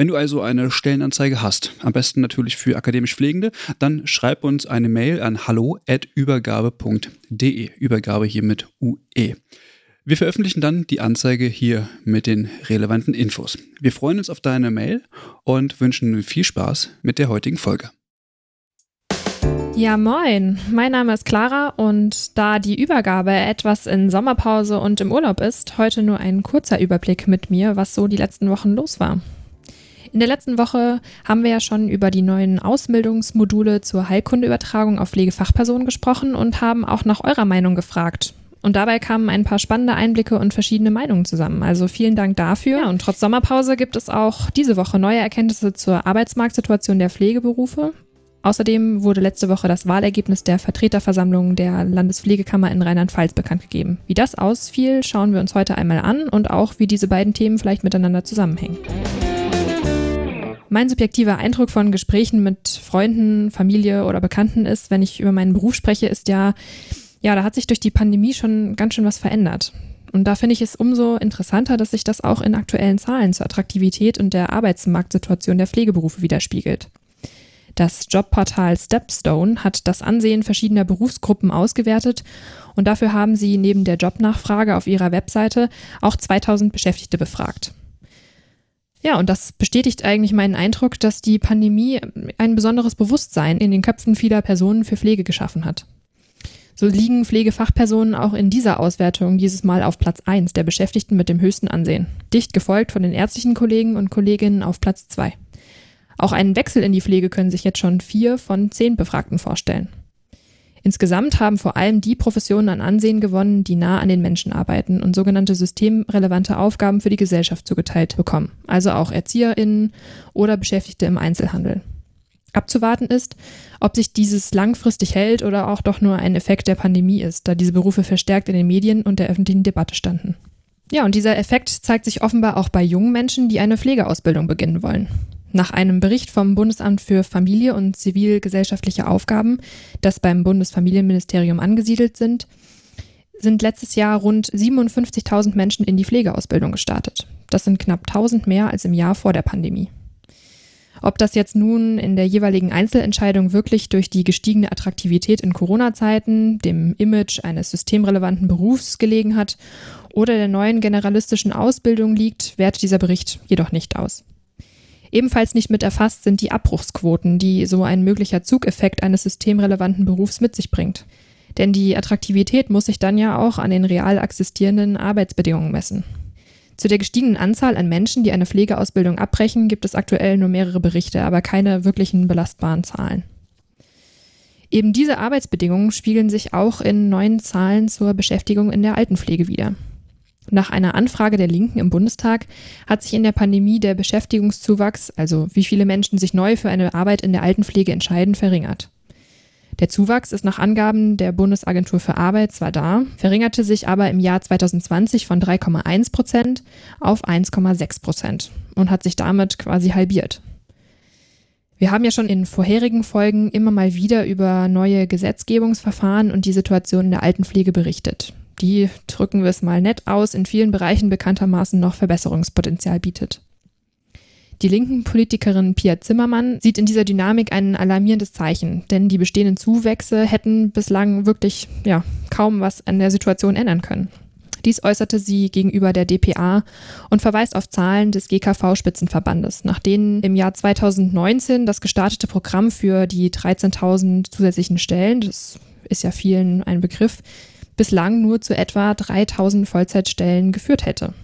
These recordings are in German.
Wenn du also eine Stellenanzeige hast, am besten natürlich für akademisch Pflegende, dann schreib uns eine Mail an hallo@übergabe.de. Übergabe hier mit UE. Wir veröffentlichen dann die Anzeige hier mit den relevanten Infos. Wir freuen uns auf deine Mail und wünschen viel Spaß mit der heutigen Folge. Ja, moin. Mein Name ist Clara und da die Übergabe etwas in Sommerpause und im Urlaub ist, heute nur ein kurzer Überblick mit mir, was so die letzten Wochen los war. In der letzten Woche haben wir ja schon über die neuen Ausbildungsmodule zur Heilkundeübertragung auf Pflegefachpersonen gesprochen und haben auch nach eurer Meinung gefragt. Und dabei kamen ein paar spannende Einblicke und verschiedene Meinungen zusammen. Also vielen Dank dafür. Ja, und trotz Sommerpause gibt es auch diese Woche neue Erkenntnisse zur Arbeitsmarktsituation der Pflegeberufe. Außerdem wurde letzte Woche das Wahlergebnis der Vertreterversammlung der Landespflegekammer in Rheinland-Pfalz bekannt gegeben. Wie das ausfiel, schauen wir uns heute einmal an und auch, wie diese beiden Themen vielleicht miteinander zusammenhängen. Mein subjektiver Eindruck von Gesprächen mit Freunden, Familie oder Bekannten ist, wenn ich über meinen Beruf spreche, ist ja, ja, da hat sich durch die Pandemie schon ganz schön was verändert. Und da finde ich es umso interessanter, dass sich das auch in aktuellen Zahlen zur Attraktivität und der Arbeitsmarktsituation der Pflegeberufe widerspiegelt. Das Jobportal Stepstone hat das Ansehen verschiedener Berufsgruppen ausgewertet und dafür haben sie neben der Jobnachfrage auf ihrer Webseite auch 2000 Beschäftigte befragt. Ja, und das bestätigt eigentlich meinen Eindruck, dass die Pandemie ein besonderes Bewusstsein in den Köpfen vieler Personen für Pflege geschaffen hat. So liegen Pflegefachpersonen auch in dieser Auswertung dieses Mal auf Platz 1 der Beschäftigten mit dem höchsten Ansehen, dicht gefolgt von den ärztlichen Kollegen und Kolleginnen auf Platz 2. Auch einen Wechsel in die Pflege können sich jetzt schon vier von zehn Befragten vorstellen. Insgesamt haben vor allem die Professionen an Ansehen gewonnen, die nah an den Menschen arbeiten und sogenannte systemrelevante Aufgaben für die Gesellschaft zugeteilt bekommen, also auch Erzieherinnen oder Beschäftigte im Einzelhandel. Abzuwarten ist, ob sich dieses langfristig hält oder auch doch nur ein Effekt der Pandemie ist, da diese Berufe verstärkt in den Medien und der öffentlichen Debatte standen. Ja, und dieser Effekt zeigt sich offenbar auch bei jungen Menschen, die eine Pflegeausbildung beginnen wollen. Nach einem Bericht vom Bundesamt für Familie und zivilgesellschaftliche Aufgaben, das beim Bundesfamilienministerium angesiedelt sind, sind letztes Jahr rund 57.000 Menschen in die Pflegeausbildung gestartet. Das sind knapp 1000 mehr als im Jahr vor der Pandemie. Ob das jetzt nun in der jeweiligen Einzelentscheidung wirklich durch die gestiegene Attraktivität in Corona-Zeiten, dem Image eines systemrelevanten Berufs gelegen hat oder der neuen generalistischen Ausbildung liegt, wertet dieser Bericht jedoch nicht aus. Ebenfalls nicht mit erfasst sind die Abbruchsquoten, die so ein möglicher Zugeffekt eines systemrelevanten Berufs mit sich bringt. Denn die Attraktivität muss sich dann ja auch an den real existierenden Arbeitsbedingungen messen. Zu der gestiegenen Anzahl an Menschen, die eine Pflegeausbildung abbrechen, gibt es aktuell nur mehrere Berichte, aber keine wirklichen belastbaren Zahlen. Eben diese Arbeitsbedingungen spiegeln sich auch in neuen Zahlen zur Beschäftigung in der Altenpflege wider. Nach einer Anfrage der Linken im Bundestag hat sich in der Pandemie der Beschäftigungszuwachs, also wie viele Menschen sich neu für eine Arbeit in der Altenpflege entscheiden, verringert. Der Zuwachs ist nach Angaben der Bundesagentur für Arbeit zwar da, verringerte sich aber im Jahr 2020 von 3,1 Prozent auf 1,6 Prozent und hat sich damit quasi halbiert. Wir haben ja schon in vorherigen Folgen immer mal wieder über neue Gesetzgebungsverfahren und die Situation in der Altenpflege berichtet die, drücken wir es mal nett aus, in vielen Bereichen bekanntermaßen noch Verbesserungspotenzial bietet. Die linken Politikerin Pia Zimmermann sieht in dieser Dynamik ein alarmierendes Zeichen, denn die bestehenden Zuwächse hätten bislang wirklich ja, kaum was an der Situation ändern können. Dies äußerte sie gegenüber der DPA und verweist auf Zahlen des GKV-Spitzenverbandes, nach denen im Jahr 2019 das gestartete Programm für die 13.000 zusätzlichen Stellen, das ist ja vielen ein Begriff, bislang nur zu etwa 3000 Vollzeitstellen geführt hätte.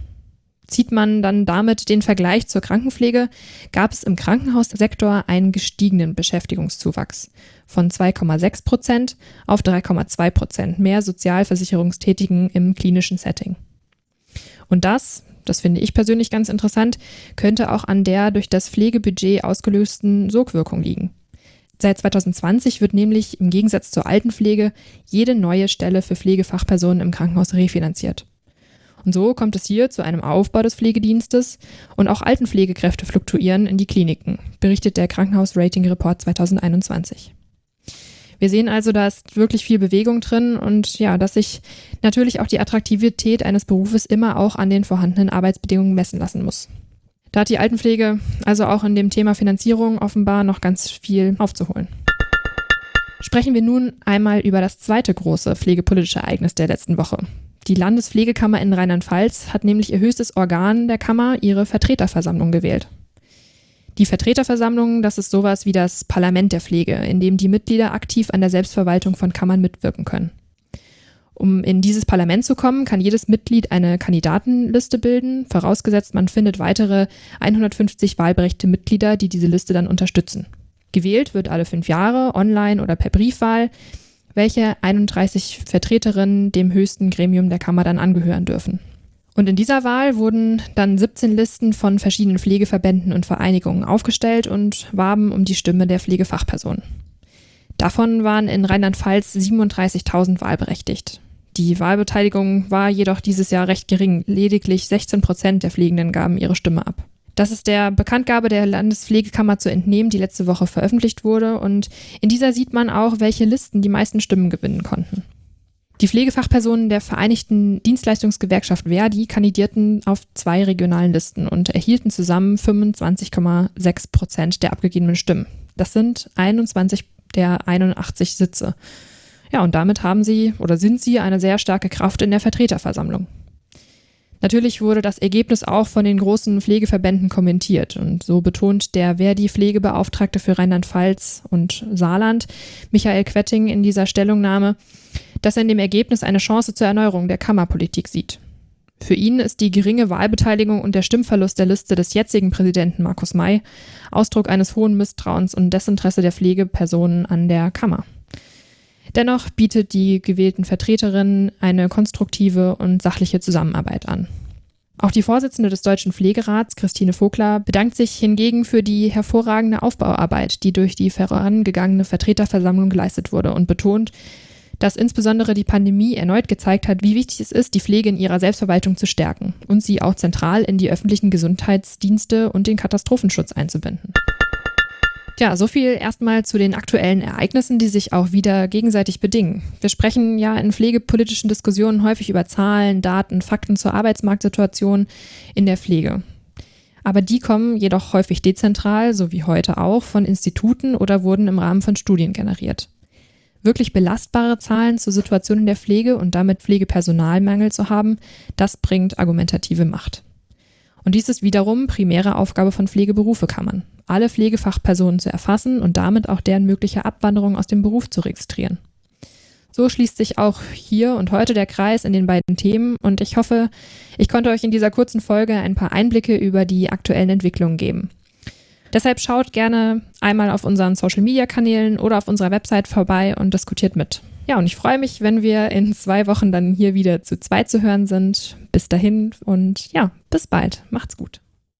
Zieht man dann damit den Vergleich zur Krankenpflege, gab es im Krankenhaussektor einen gestiegenen Beschäftigungszuwachs von 2,6 Prozent auf 3,2 Prozent mehr Sozialversicherungstätigen im klinischen Setting. Und das, das finde ich persönlich ganz interessant, könnte auch an der durch das Pflegebudget ausgelösten Sogwirkung liegen. Seit 2020 wird nämlich im Gegensatz zur Altenpflege jede neue Stelle für Pflegefachpersonen im Krankenhaus refinanziert. Und so kommt es hier zu einem Aufbau des Pflegedienstes und auch Altenpflegekräfte fluktuieren in die Kliniken, berichtet der Krankenhaus-Rating-Report 2021. Wir sehen also, da ist wirklich viel Bewegung drin und ja, dass sich natürlich auch die Attraktivität eines Berufes immer auch an den vorhandenen Arbeitsbedingungen messen lassen muss. Da hat die Altenpflege also auch in dem Thema Finanzierung offenbar noch ganz viel aufzuholen. Sprechen wir nun einmal über das zweite große pflegepolitische Ereignis der letzten Woche. Die Landespflegekammer in Rheinland-Pfalz hat nämlich ihr höchstes Organ der Kammer, ihre Vertreterversammlung, gewählt. Die Vertreterversammlung, das ist sowas wie das Parlament der Pflege, in dem die Mitglieder aktiv an der Selbstverwaltung von Kammern mitwirken können. Um in dieses Parlament zu kommen, kann jedes Mitglied eine Kandidatenliste bilden, vorausgesetzt man findet weitere 150 wahlberechtigte Mitglieder, die diese Liste dann unterstützen. Gewählt wird alle fünf Jahre, online oder per Briefwahl, welche 31 Vertreterinnen dem höchsten Gremium der Kammer dann angehören dürfen. Und in dieser Wahl wurden dann 17 Listen von verschiedenen Pflegeverbänden und Vereinigungen aufgestellt und warben um die Stimme der Pflegefachpersonen. Davon waren in Rheinland-Pfalz 37.000 wahlberechtigt. Die Wahlbeteiligung war jedoch dieses Jahr recht gering. Lediglich 16 Prozent der Pflegenden gaben ihre Stimme ab. Das ist der Bekanntgabe der Landespflegekammer zu entnehmen, die letzte Woche veröffentlicht wurde. Und in dieser sieht man auch, welche Listen die meisten Stimmen gewinnen konnten. Die Pflegefachpersonen der Vereinigten Dienstleistungsgewerkschaft Verdi kandidierten auf zwei regionalen Listen und erhielten zusammen 25,6 Prozent der abgegebenen Stimmen. Das sind 21 der 81 Sitze. Ja, und damit haben sie oder sind sie eine sehr starke Kraft in der Vertreterversammlung. Natürlich wurde das Ergebnis auch von den großen Pflegeverbänden kommentiert und so betont der Verdi-Pflegebeauftragte für Rheinland-Pfalz und Saarland, Michael Quetting, in dieser Stellungnahme, dass er in dem Ergebnis eine Chance zur Erneuerung der Kammerpolitik sieht. Für ihn ist die geringe Wahlbeteiligung und der Stimmverlust der Liste des jetzigen Präsidenten Markus May Ausdruck eines hohen Misstrauens und Desinteresse der Pflegepersonen an der Kammer. Dennoch bietet die gewählten Vertreterin eine konstruktive und sachliche Zusammenarbeit an. Auch die Vorsitzende des Deutschen Pflegerats, Christine Vogler, bedankt sich hingegen für die hervorragende Aufbauarbeit, die durch die vorangegangene Vertreterversammlung geleistet wurde und betont, dass insbesondere die Pandemie erneut gezeigt hat, wie wichtig es ist, die Pflege in ihrer Selbstverwaltung zu stärken und sie auch zentral in die öffentlichen Gesundheitsdienste und den Katastrophenschutz einzubinden. Ja, so viel erstmal zu den aktuellen Ereignissen, die sich auch wieder gegenseitig bedingen. Wir sprechen ja in pflegepolitischen Diskussionen häufig über Zahlen, Daten, Fakten zur Arbeitsmarktsituation in der Pflege. Aber die kommen jedoch häufig dezentral, so wie heute auch, von Instituten oder wurden im Rahmen von Studien generiert. Wirklich belastbare Zahlen zur Situation in der Pflege und damit Pflegepersonalmangel zu haben, das bringt argumentative Macht. Und dies ist wiederum primäre Aufgabe von Pflegeberufekammern, alle Pflegefachpersonen zu erfassen und damit auch deren mögliche Abwanderung aus dem Beruf zu registrieren. So schließt sich auch hier und heute der Kreis in den beiden Themen und ich hoffe, ich konnte euch in dieser kurzen Folge ein paar Einblicke über die aktuellen Entwicklungen geben. Deshalb schaut gerne einmal auf unseren Social-Media-Kanälen oder auf unserer Website vorbei und diskutiert mit. Ja, und ich freue mich, wenn wir in zwei Wochen dann hier wieder zu zweit zu hören sind. Bis dahin und ja, bis bald. Macht's gut.